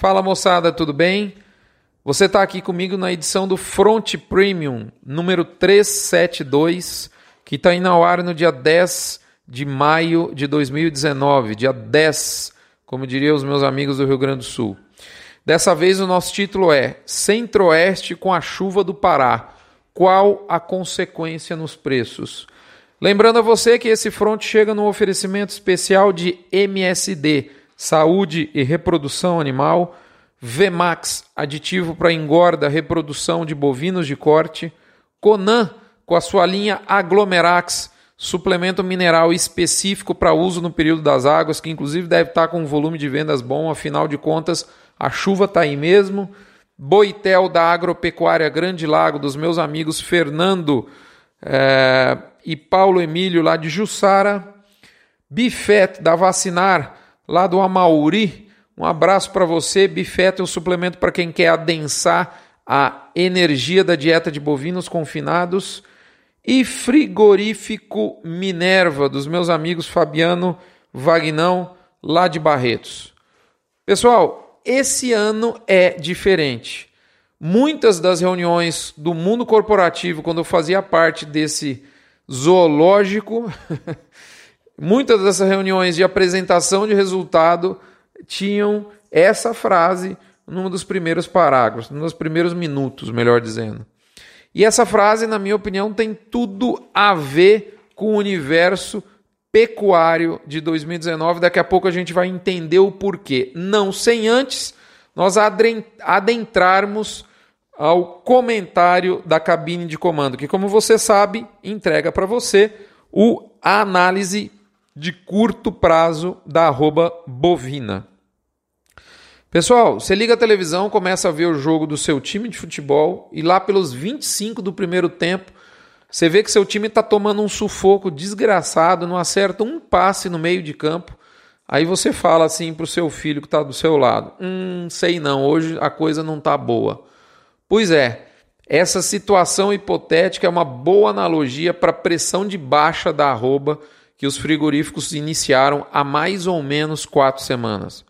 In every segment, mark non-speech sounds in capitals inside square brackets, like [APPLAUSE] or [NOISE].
Fala moçada, tudo bem? Você está aqui comigo na edição do Front Premium, número 372, que está indo ao ar no dia 10 de maio de 2019, dia 10, como diriam os meus amigos do Rio Grande do Sul. Dessa vez o nosso título é Centro-Oeste com a chuva do Pará. Qual a consequência nos preços? Lembrando a você que esse front chega no oferecimento especial de MSD, Saúde e Reprodução Animal, Vmax, aditivo para engorda, reprodução de bovinos de corte, Conan, com a sua linha Aglomerax, suplemento mineral específico para uso no período das águas, que inclusive deve estar com um volume de vendas bom, afinal de contas, a chuva está aí mesmo. Boitel da Agropecuária Grande Lago, dos meus amigos Fernando é, e Paulo Emílio, lá de Jussara. Bifet da Vacinar, lá do Amauri. Um abraço para você. Bifet é um suplemento para quem quer adensar a energia da dieta de bovinos confinados. E frigorífico Minerva, dos meus amigos Fabiano Vagnão, lá de Barretos. Pessoal, esse ano é diferente. Muitas das reuniões do mundo corporativo, quando eu fazia parte desse zoológico, [LAUGHS] muitas dessas reuniões de apresentação de resultado tinham essa frase num dos primeiros parágrafos, nos primeiros minutos, melhor dizendo. E essa frase, na minha opinião, tem tudo a ver com o universo pecuário de 2019. Daqui a pouco a gente vai entender o porquê. Não sem antes nós adentrarmos ao comentário da cabine de comando, que, como você sabe, entrega para você o a análise de curto prazo da arroba bovina. Pessoal, você liga a televisão, começa a ver o jogo do seu time de futebol e lá pelos 25 do primeiro tempo, você vê que seu time está tomando um sufoco desgraçado, não acerta um passe no meio de campo. Aí você fala assim para o seu filho que está do seu lado: Hum, sei não, hoje a coisa não está boa. Pois é, essa situação hipotética é uma boa analogia para a pressão de baixa da arroba que os frigoríficos iniciaram há mais ou menos quatro semanas.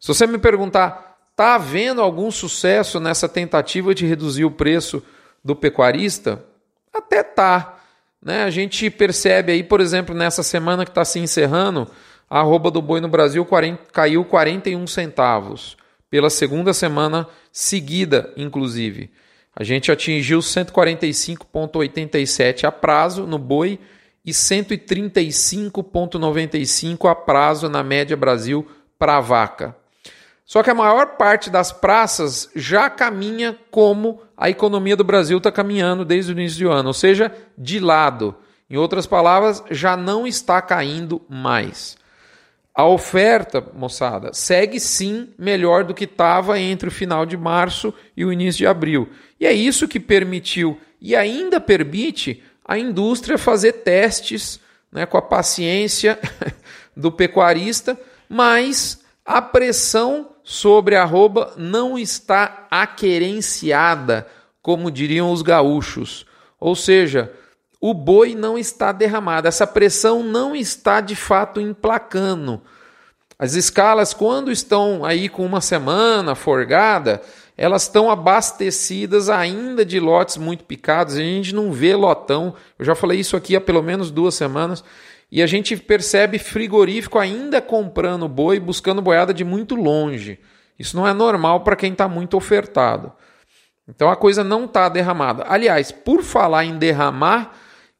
Se você me perguntar, está havendo algum sucesso nessa tentativa de reduzir o preço do pecuarista? Até tá. Né? A gente percebe aí, por exemplo, nessa semana que está se encerrando, a arroba do boi no Brasil 40, caiu 41 centavos pela segunda semana seguida, inclusive. A gente atingiu 145,87 a prazo no boi e 135,95 a prazo na média Brasil para vaca. Só que a maior parte das praças já caminha como a economia do Brasil está caminhando desde o início do ano, ou seja, de lado. Em outras palavras, já não está caindo mais. A oferta, moçada, segue sim melhor do que estava entre o final de março e o início de abril. E é isso que permitiu e ainda permite a indústria fazer testes né, com a paciência [LAUGHS] do pecuarista, mas a pressão sobre a arroba não está aquerenciada, como diriam os gaúchos. Ou seja, o boi não está derramado, essa pressão não está de fato emplacando. As escalas, quando estão aí com uma semana forgada, elas estão abastecidas ainda de lotes muito picados. A gente não vê lotão. Eu já falei isso aqui há pelo menos duas semanas. E a gente percebe frigorífico ainda comprando boi, buscando boiada de muito longe. Isso não é normal para quem está muito ofertado. Então a coisa não está derramada. Aliás, por falar em derramar,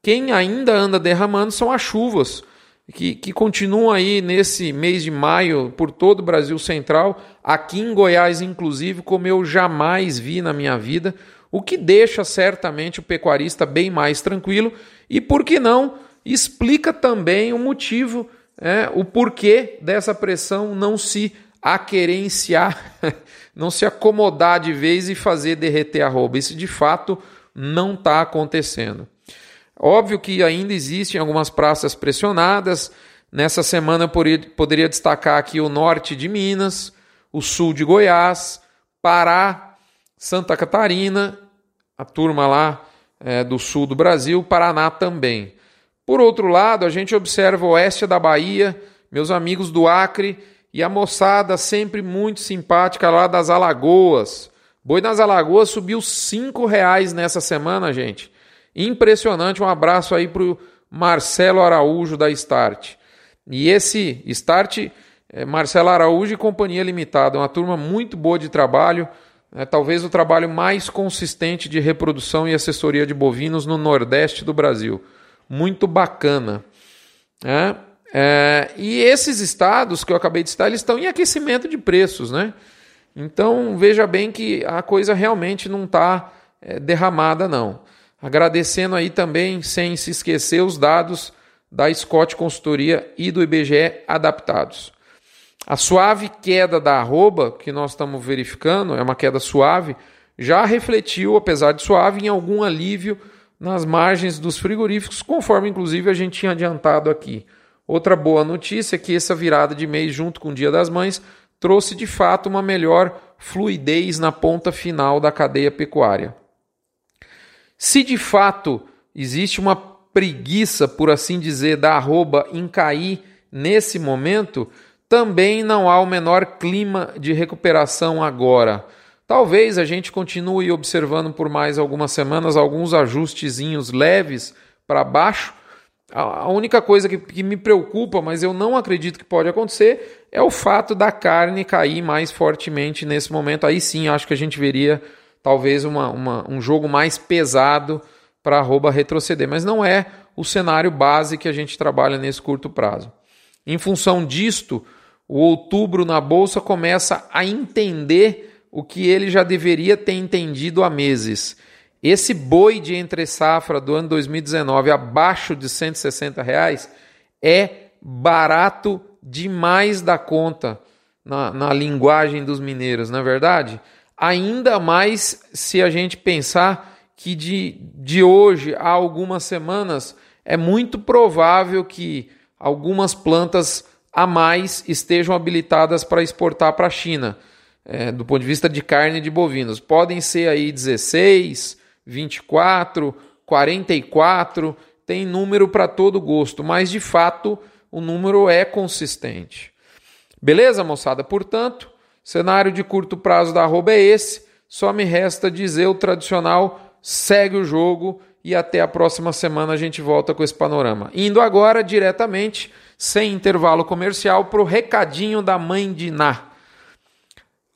quem ainda anda derramando são as chuvas, que, que continuam aí nesse mês de maio por todo o Brasil Central, aqui em Goiás, inclusive, como eu jamais vi na minha vida, o que deixa certamente o pecuarista bem mais tranquilo e, por que não, explica também o motivo, é, o porquê dessa pressão não se aquerenciar, [LAUGHS] não se acomodar de vez e fazer derreter a roupa. Isso de fato não está acontecendo. Óbvio que ainda existem algumas praças pressionadas. Nessa semana eu poderia destacar aqui o norte de Minas, o sul de Goiás, Pará, Santa Catarina, a turma lá é, do sul do Brasil, Paraná também. Por outro lado, a gente observa o oeste da Bahia, meus amigos do Acre e a moçada sempre muito simpática lá das Alagoas. Boi nas Alagoas subiu cinco reais nessa semana, gente. Impressionante. Um abraço aí pro Marcelo Araújo da Start. E esse Start, é Marcelo Araújo e Companhia Limitada, uma turma muito boa de trabalho. É, talvez o trabalho mais consistente de reprodução e assessoria de bovinos no Nordeste do Brasil. Muito bacana. É, é, e esses estados que eu acabei de citar, eles estão em aquecimento de preços, né? Então veja bem que a coisa realmente não está é, derramada, não. Agradecendo aí também, sem se esquecer, os dados da Scott Consultoria e do IBGE adaptados. A suave queda da arroba, que nós estamos verificando, é uma queda suave, já refletiu, apesar de suave, em algum alívio nas margens dos frigoríficos, conforme inclusive a gente tinha adiantado aqui. Outra boa notícia é que essa virada de mês, junto com o Dia das Mães, trouxe de fato uma melhor fluidez na ponta final da cadeia pecuária. Se de fato existe uma preguiça, por assim dizer, da arroba em cair nesse momento, também não há o menor clima de recuperação agora. Talvez a gente continue observando por mais algumas semanas alguns ajustezinhos leves para baixo. A única coisa que, que, me preocupa, mas eu não acredito que pode acontecer, é o fato da carne cair mais fortemente nesse momento. Aí sim, acho que a gente veria talvez uma, uma, um jogo mais pesado para arroba retroceder. Mas não é o cenário base que a gente trabalha nesse curto prazo. Em função disto, o outubro na bolsa começa a entender o que ele já deveria ter entendido há meses. Esse boi de entre safra do ano 2019 abaixo de 160 reais é barato demais da conta na, na linguagem dos mineiros, não é verdade? Ainda mais se a gente pensar que de, de hoje a algumas semanas é muito provável que algumas plantas a mais estejam habilitadas para exportar para a China, é, do ponto de vista de carne de bovinos. Podem ser aí 16, 24, 44, tem número para todo gosto, mas de fato o número é consistente. Beleza, moçada? Portanto, cenário de curto prazo da arroba é esse. Só me resta dizer o tradicional: segue o jogo e até a próxima semana a gente volta com esse panorama. Indo agora diretamente sem intervalo comercial, para o recadinho da mãe de Ná.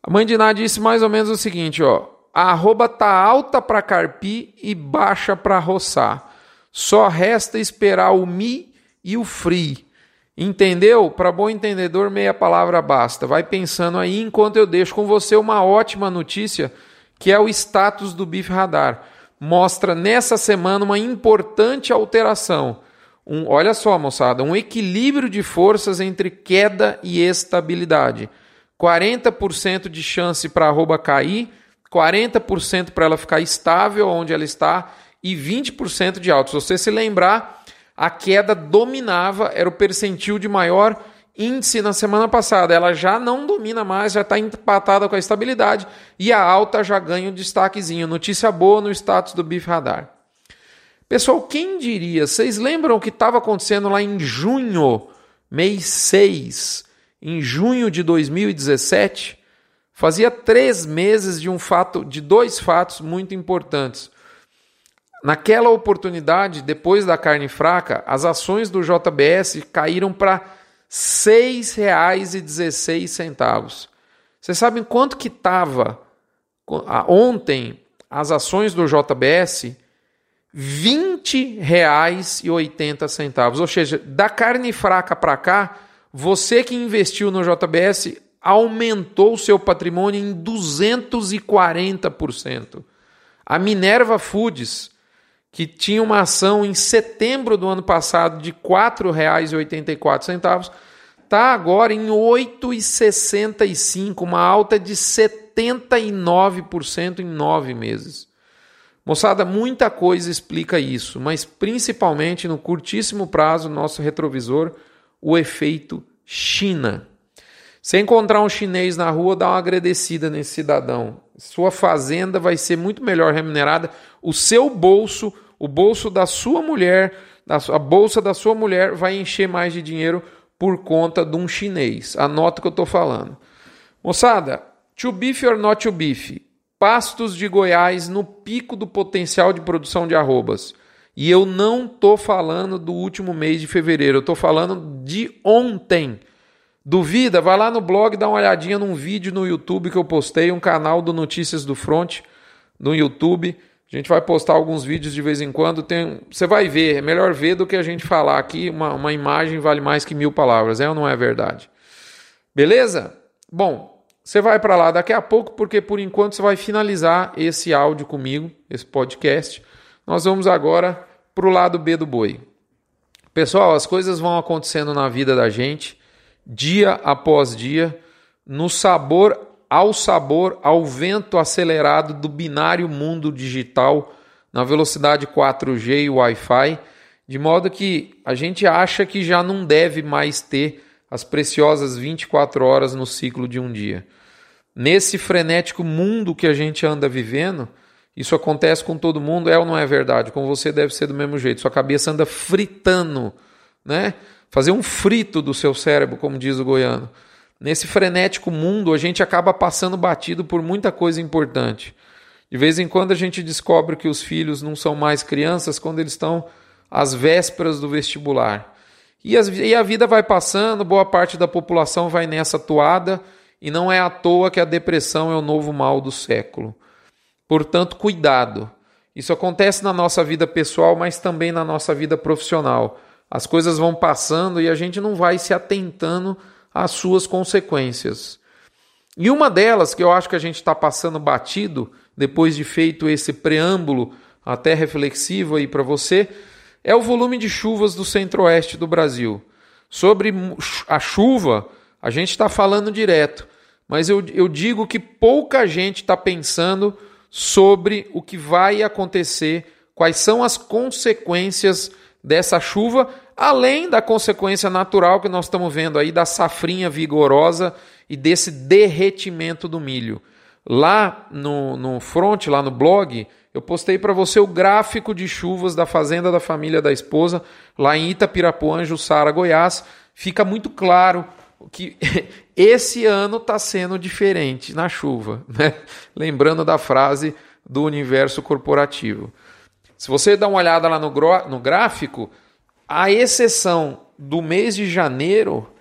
A mãe de Ná disse mais ou menos o seguinte: ó, a arroba tá alta para carpir e baixa para roçar. Só resta esperar o mi e o free. Entendeu? Para bom entendedor, meia palavra basta. Vai pensando aí enquanto eu deixo com você uma ótima notícia, que é o status do BIF Radar. Mostra nessa semana uma importante alteração um, olha só, moçada, um equilíbrio de forças entre queda e estabilidade. 40% de chance para a arroba cair, 40% para ela ficar estável onde ela está e 20% de alto. Se você se lembrar, a queda dominava, era o percentil de maior índice na semana passada. Ela já não domina mais, já está empatada com a estabilidade e a alta já ganha um destaquezinho. Notícia boa no status do BIF Radar. Pessoal, quem diria? Vocês lembram o que estava acontecendo lá em junho, mês 6, em junho de 2017? Fazia três meses de um fato, de dois fatos muito importantes. Naquela oportunidade, depois da carne fraca, as ações do JBS caíram para R$ 6,16. Vocês sabem quanto que estava ontem as ações do JBS? R$ 20,80. Ou seja, da carne fraca para cá, você que investiu no JBS aumentou o seu patrimônio em 240%. A Minerva Foods, que tinha uma ação em setembro do ano passado de R$ 4,84, está agora em R$ 8,65, uma alta de 79% em nove meses. Moçada, muita coisa explica isso, mas principalmente no curtíssimo prazo, nosso retrovisor, o efeito China. Se encontrar um chinês na rua, dá uma agradecida nesse cidadão. Sua fazenda vai ser muito melhor remunerada. O seu bolso, o bolso da sua mulher, a bolsa da sua mulher vai encher mais de dinheiro por conta de um chinês. Anota o que eu estou falando. Moçada, to beef or not to beef? Pastos de Goiás no pico do potencial de produção de arrobas. E eu não estou falando do último mês de fevereiro, eu estou falando de ontem. Duvida? Vai lá no blog, dá uma olhadinha num vídeo no YouTube que eu postei, um canal do Notícias do Front no YouTube. A gente vai postar alguns vídeos de vez em quando. Tem, você vai ver, é melhor ver do que a gente falar aqui. Uma, uma imagem vale mais que mil palavras, é ou não é verdade? Beleza? Bom, você vai para lá daqui a pouco, porque por enquanto você vai finalizar esse áudio comigo, esse podcast. Nós vamos agora para o lado B do boi. Pessoal, as coisas vão acontecendo na vida da gente, dia após dia, no sabor ao sabor, ao vento acelerado do binário mundo digital na velocidade 4G e Wi-Fi, de modo que a gente acha que já não deve mais ter as preciosas 24 horas no ciclo de um dia. Nesse frenético mundo que a gente anda vivendo, isso acontece com todo mundo, é ou não é verdade? Com você deve ser do mesmo jeito. Sua cabeça anda fritando, né? Fazer um frito do seu cérebro, como diz o goiano. Nesse frenético mundo, a gente acaba passando batido por muita coisa importante. De vez em quando a gente descobre que os filhos não são mais crianças quando eles estão às vésperas do vestibular. E, as, e a vida vai passando, boa parte da população vai nessa toada, e não é à toa que a depressão é o novo mal do século. Portanto, cuidado. Isso acontece na nossa vida pessoal, mas também na nossa vida profissional. As coisas vão passando e a gente não vai se atentando às suas consequências. E uma delas, que eu acho que a gente está passando batido, depois de feito esse preâmbulo até reflexivo aí para você, é o volume de chuvas do centro-oeste do Brasil. Sobre a chuva, a gente está falando direto, mas eu, eu digo que pouca gente está pensando sobre o que vai acontecer, quais são as consequências dessa chuva, além da consequência natural que nós estamos vendo aí da safrinha vigorosa e desse derretimento do milho. Lá no, no front, lá no blog, eu postei para você o gráfico de chuvas da fazenda da família da esposa, lá em Itapirapuã, Jussara, Goiás. Fica muito claro que [LAUGHS] esse ano está sendo diferente na chuva, [LAUGHS] né? Lembrando da frase do universo corporativo. Se você dá uma olhada lá no, no gráfico, a exceção do mês de janeiro,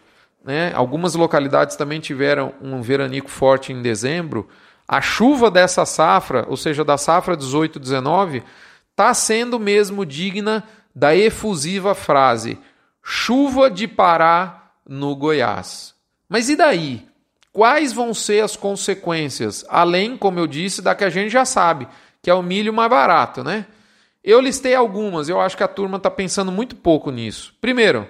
né, algumas localidades também tiveram um veranico forte em dezembro. A chuva dessa safra, ou seja, da safra 18-19, está sendo mesmo digna da efusiva frase: chuva de Pará no Goiás. Mas e daí? Quais vão ser as consequências? Além, como eu disse, da que a gente já sabe, que é o milho mais barato, né? Eu listei algumas, eu acho que a turma está pensando muito pouco nisso. Primeiro,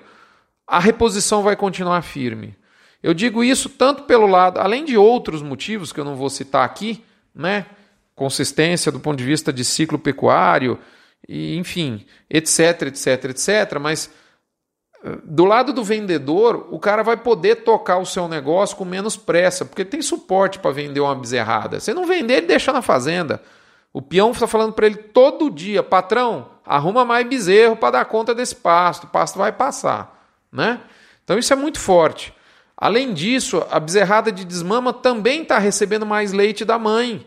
a reposição vai continuar firme. Eu digo isso tanto pelo lado, além de outros motivos que eu não vou citar aqui, né? Consistência do ponto de vista de ciclo pecuário, e, enfim, etc, etc, etc, mas do lado do vendedor, o cara vai poder tocar o seu negócio com menos pressa, porque tem suporte para vender uma bezerrada. Se não vender, ele deixa na fazenda. O peão está falando para ele todo dia: patrão, arruma mais bezerro para dar conta desse pasto, o pasto vai passar. Né? Então isso é muito forte. Além disso, a bezerrada de desmama também está recebendo mais leite da mãe.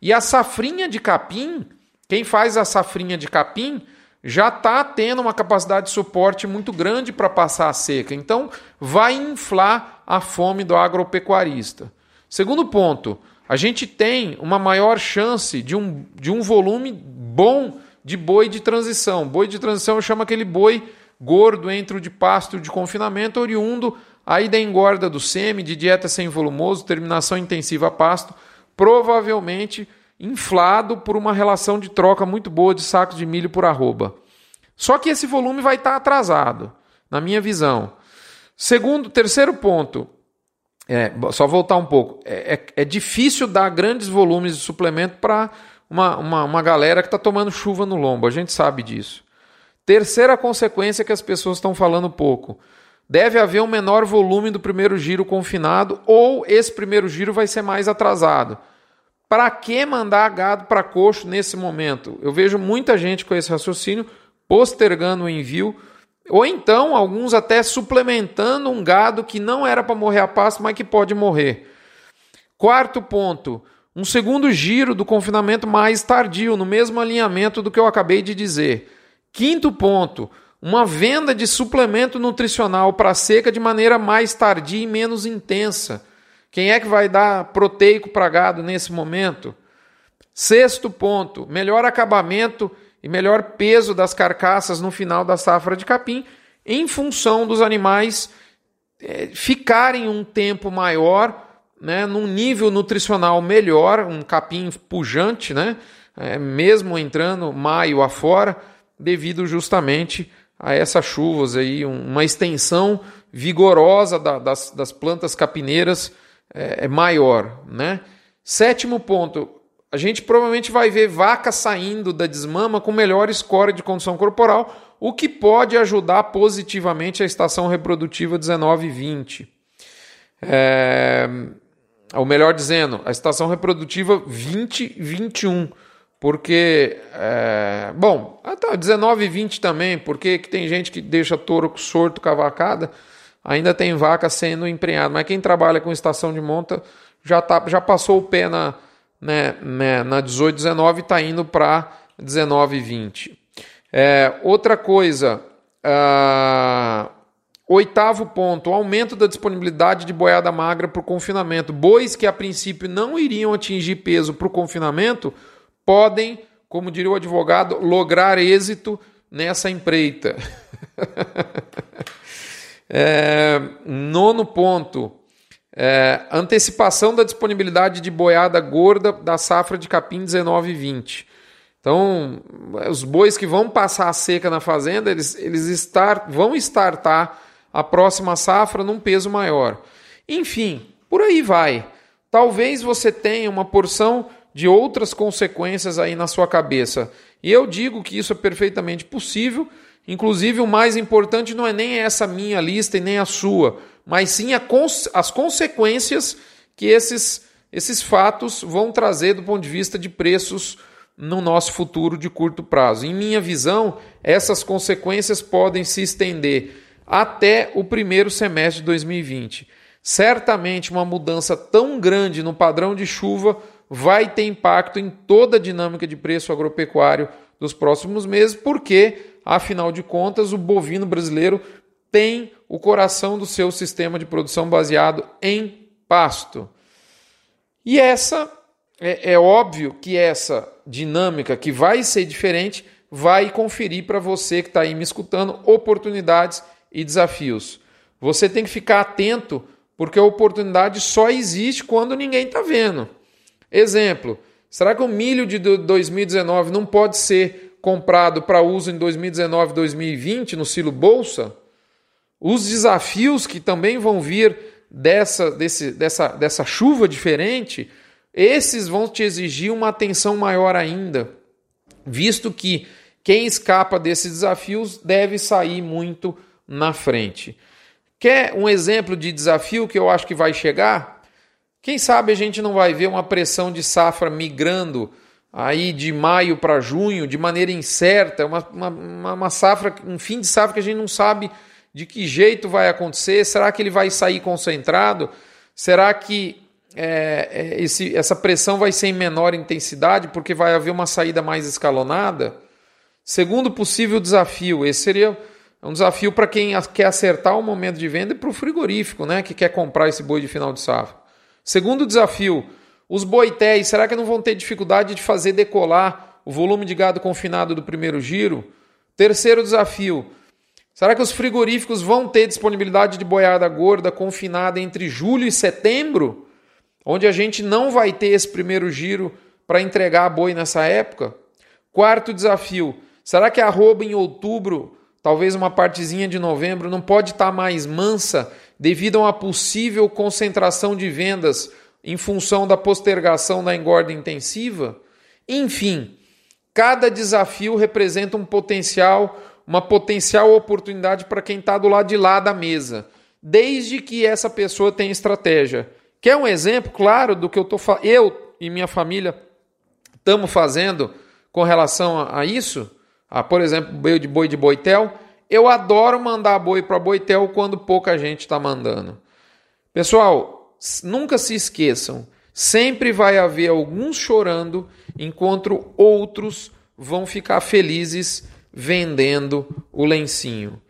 E a safrinha de capim, quem faz a safrinha de capim já está tendo uma capacidade de suporte muito grande para passar a seca. Então, vai inflar a fome do agropecuarista. Segundo ponto, a gente tem uma maior chance de um, de um volume bom de boi de transição. Boi de transição eu chamo aquele boi gordo entre o de pasto e o de confinamento, oriundo aí da engorda do semi, de dieta sem volumoso, terminação intensiva a pasto, provavelmente inflado por uma relação de troca muito boa de sacos de milho por arroba. Só que esse volume vai estar atrasado, na minha visão. Segundo, terceiro ponto, é, só voltar um pouco, é, é, é, difícil dar grandes volumes de suplemento para uma, uma, uma galera que está tomando chuva no lombo, a gente sabe disso. Terceira consequência que as pessoas estão falando pouco. Deve haver um menor volume do primeiro giro confinado ou esse primeiro giro vai ser mais atrasado. Para que mandar gado para coxo nesse momento? Eu vejo muita gente com esse raciocínio postergando o envio Ou então, alguns até suplementando um gado que não era para morrer a pasto, mas que pode morrer. Quarto ponto, um segundo giro do confinamento mais tardio, no mesmo alinhamento do que eu acabei de dizer. Quinto ponto, uma venda de suplemento nutricional para seca de maneira mais tardia e menos intensa. Quem é que vai dar proteico para gado nesse momento? Sexto ponto, melhor acabamento e melhor peso das carcaças no final da safra de capim, em função dos animais é, ficarem um tempo maior, né, num nível nutricional melhor, um capim pujante, né, é, mesmo entrando maio afora, devido justamente a essas chuvas aí, uma extensão vigorosa da, das, das plantas capineiras é, é maior, né? Sétimo ponto, a gente provavelmente vai ver vaca saindo da desmama com melhor score de condição corporal, o que pode ajudar positivamente a estação reprodutiva 19 e 20. É, ou melhor dizendo, a estação reprodutiva 20 21. Porque, é, bom, até 19 e 20 também, porque tem gente que deixa touro sorto cavacada, ainda tem vaca sendo emprenhada. Mas quem trabalha com estação de monta já, tá, já passou o pé na, né, né, na 18, 19 está indo para 19 e 20. É, outra coisa, uh, oitavo ponto, aumento da disponibilidade de boiada magra para o confinamento. Bois que a princípio não iriam atingir peso para o confinamento podem, como diria o advogado, lograr êxito nessa empreita. [LAUGHS] é, nono ponto, é, antecipação da disponibilidade de boiada gorda da safra de capim 19 e 20. Então, os bois que vão passar a seca na fazenda, eles, eles estar, vão a próxima safra num peso maior. Enfim, por aí vai. Talvez você tenha uma porção de outras consequências aí na sua cabeça. E eu digo que isso é perfeitamente possível. Inclusive, o mais importante não é nem essa minha lista e nem a sua mas sim as consequências que esses, esses fatos vão trazer do ponto de vista de preços no nosso futuro de curto prazo. Em minha visão, essas consequências podem se estender até o primeiro semestre de 2020. Certamente, uma mudança tão grande no padrão de chuva vai ter impacto em toda a dinâmica de preço agropecuário dos próximos meses, porque, afinal de contas, o bovino brasileiro tem o coração do seu sistema de produção baseado em pasto. E essa é, é óbvio que essa dinâmica que vai ser diferente vai conferir para você que está aí me escutando oportunidades e desafios. Você tem que ficar atento porque a oportunidade só existe quando ninguém está vendo. Exemplo: será que o milho de 2019 não pode ser comprado para uso em 2019 2020 no silo bolsa? os desafios que também vão vir dessa, desse, dessa, dessa chuva diferente, esses vão te exigir uma atenção maior ainda, visto que quem escapa desses desafios deve sair muito na frente. Quer um exemplo de desafio que eu acho que vai chegar? Quem sabe a gente não vai ver uma pressão de safra migrando aí de maio para junho de maneira incerta, uma, uma, uma safra, um fim de safra que a gente não sabe de que jeito vai acontecer? Será que ele vai sair concentrado? Será que é, é, esse, essa pressão vai ser em menor intensidade porque vai haver uma saída mais escalonada? Segundo possível desafio, esse seria um desafio para quem quer acertar o momento de venda e para o frigorífico, né, que quer comprar esse boi de final de safra. Segundo desafio, os boitéis, será que não vão ter dificuldade de fazer decolar o volume de gado confinado do primeiro giro? Terceiro desafio, Será que os frigoríficos vão ter disponibilidade de boiada gorda confinada entre julho e setembro, onde a gente não vai ter esse primeiro giro para entregar boi nessa época? Quarto desafio: será que a arroba em outubro, talvez uma partezinha de novembro, não pode estar tá mais mansa devido a uma possível concentração de vendas em função da postergação da engorda intensiva? Enfim, cada desafio representa um potencial uma potencial oportunidade para quem está do lado de lá da mesa, desde que essa pessoa tenha estratégia. Quer um exemplo claro do que eu estou eu e minha família estamos fazendo com relação a, a isso? A, por exemplo, boi de boi de boitel. eu adoro mandar boi para Boitel quando pouca gente está mandando. Pessoal, nunca se esqueçam, sempre vai haver alguns chorando enquanto outros vão ficar felizes vendendo o lencinho.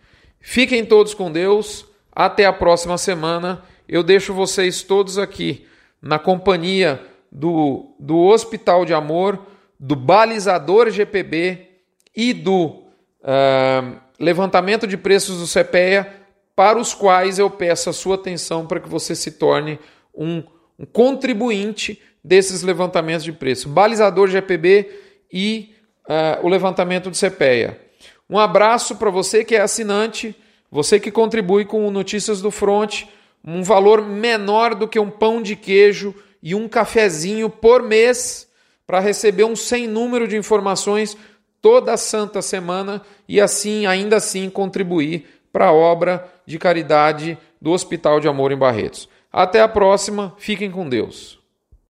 Fiquem todos com Deus. Até a próxima semana. Eu deixo vocês todos aqui na companhia do, do Hospital de Amor, do Balizador GPB e do uh, levantamento de preços do CPEA, para os quais eu peço a sua atenção para que você se torne um, um contribuinte desses levantamentos de preço. Balizador GPB e uh, o levantamento do CPEA. Um abraço para você que é assinante, você que contribui com Notícias do Front, um valor menor do que um pão de queijo e um cafezinho por mês para receber um sem número de informações toda santa semana e assim, ainda assim, contribuir para a obra de caridade do Hospital de Amor em Barretos. Até a próxima, fiquem com Deus.